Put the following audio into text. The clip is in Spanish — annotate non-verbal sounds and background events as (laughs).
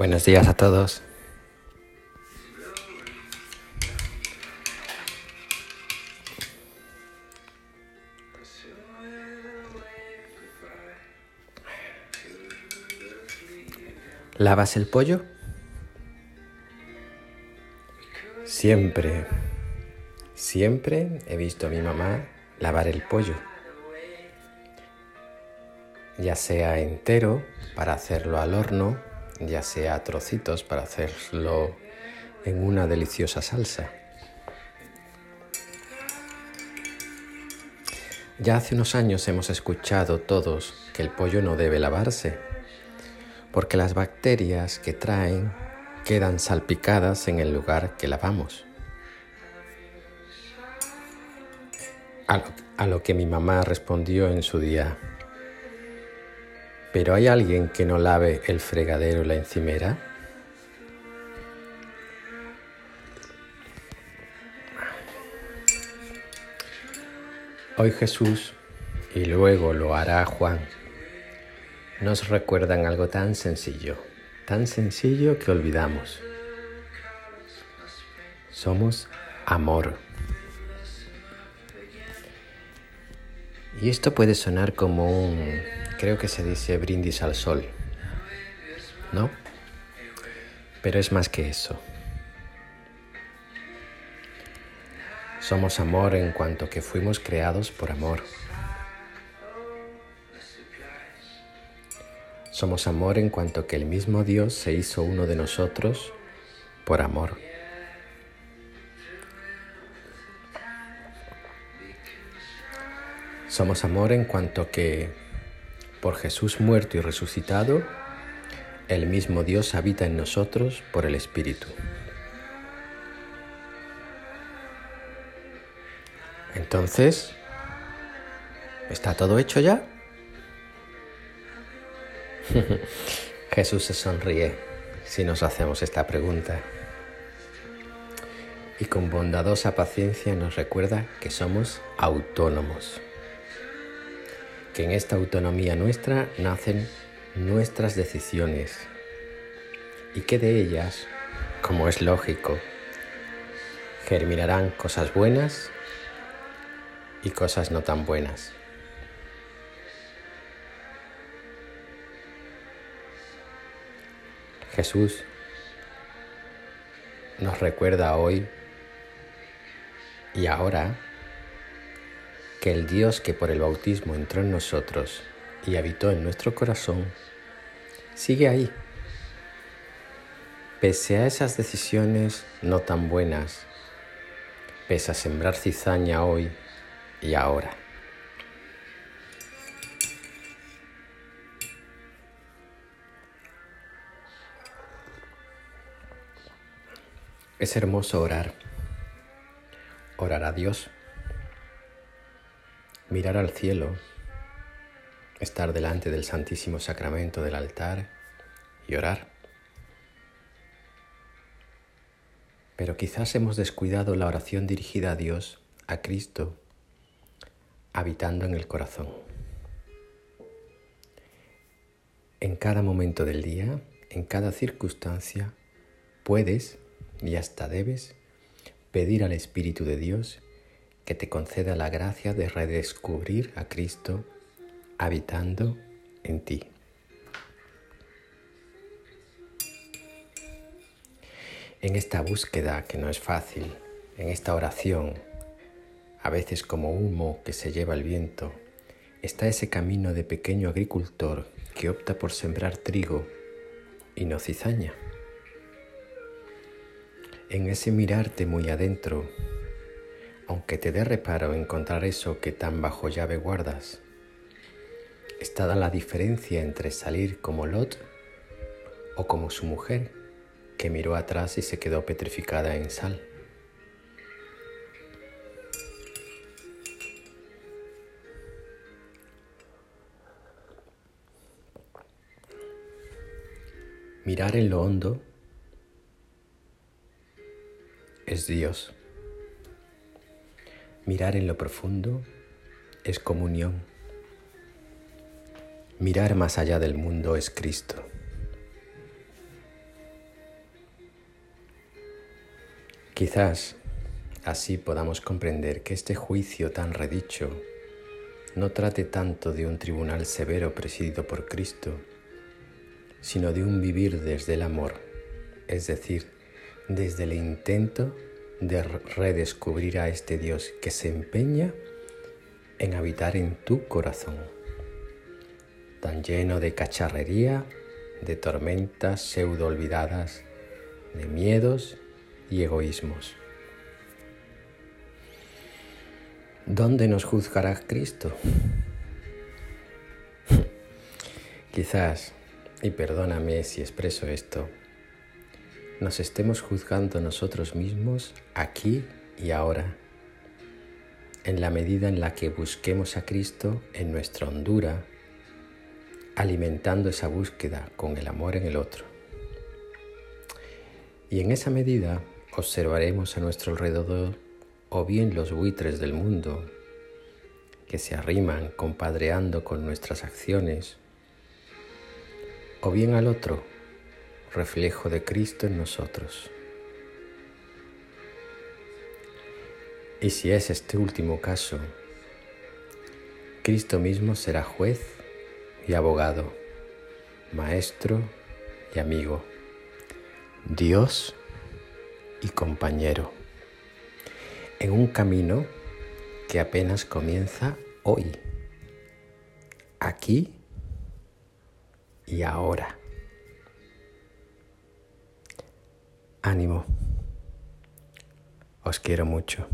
Buenos días a todos. ¿Lavas el pollo? Siempre, siempre he visto a mi mamá lavar el pollo, ya sea entero para hacerlo al horno, ya sea trocitos para hacerlo en una deliciosa salsa. Ya hace unos años hemos escuchado todos que el pollo no debe lavarse porque las bacterias que traen quedan salpicadas en el lugar que lavamos. A lo, que mi mamá respondió en su día, ¿pero hay alguien que no lave el fregadero y la encimera? Hoy Jesús, y luego lo hará Juan, nos recuerdan algo tan sencillo, tan sencillo que olvidamos. Somos amor. Y esto puede sonar como un, creo que se dice brindis al sol, ¿no? Pero es más que eso. Somos amor en cuanto que fuimos creados por amor. Somos amor en cuanto que el mismo Dios se hizo uno de nosotros por amor. Somos amor en cuanto que por Jesús muerto y resucitado, el mismo Dios habita en nosotros por el Espíritu. Entonces, ¿está todo hecho ya? (laughs) Jesús se sonríe si nos hacemos esta pregunta y con bondadosa paciencia nos recuerda que somos autónomos, que en esta autonomía nuestra nacen nuestras decisiones y que de ellas, como es lógico, germinarán cosas buenas y cosas no tan buenas. Jesús nos recuerda hoy y ahora que el Dios que por el bautismo entró en nosotros y habitó en nuestro corazón, sigue ahí, pese a esas decisiones no tan buenas, pese a sembrar cizaña hoy y ahora. Es hermoso orar, orar a Dios, mirar al cielo, estar delante del Santísimo Sacramento del altar y orar. Pero quizás hemos descuidado la oración dirigida a Dios, a Cristo, habitando en el corazón. En cada momento del día, en cada circunstancia, puedes y hasta debes pedir al Espíritu de Dios que te conceda la gracia de redescubrir a Cristo habitando en ti. En esta búsqueda que no es fácil, en esta oración, a veces como humo que se lleva el viento, está ese camino de pequeño agricultor que opta por sembrar trigo y no cizaña en ese mirarte muy adentro, aunque te dé reparo encontrar eso que tan bajo llave guardas, está la diferencia entre salir como Lot o como su mujer, que miró atrás y se quedó petrificada en sal. Mirar en lo hondo es Dios. Mirar en lo profundo es comunión. Mirar más allá del mundo es Cristo. Quizás así podamos comprender que este juicio tan redicho no trate tanto de un tribunal severo presidido por Cristo, sino de un vivir desde el amor, es decir, desde el intento de redescubrir a este Dios que se empeña en habitar en tu corazón, tan lleno de cacharrería, de tormentas pseudo olvidadas, de miedos y egoísmos. ¿Dónde nos juzgará Cristo? (laughs) Quizás, y perdóname si expreso esto, nos estemos juzgando nosotros mismos aquí y ahora, en la medida en la que busquemos a Cristo en nuestra hondura, alimentando esa búsqueda con el amor en el otro. Y en esa medida observaremos a nuestro alrededor o bien los buitres del mundo que se arriman compadreando con nuestras acciones, o bien al otro, reflejo de Cristo en nosotros. Y si es este último caso, Cristo mismo será juez y abogado, maestro y amigo, Dios y compañero, en un camino que apenas comienza hoy, aquí y ahora. Ánimo. Os quiero mucho.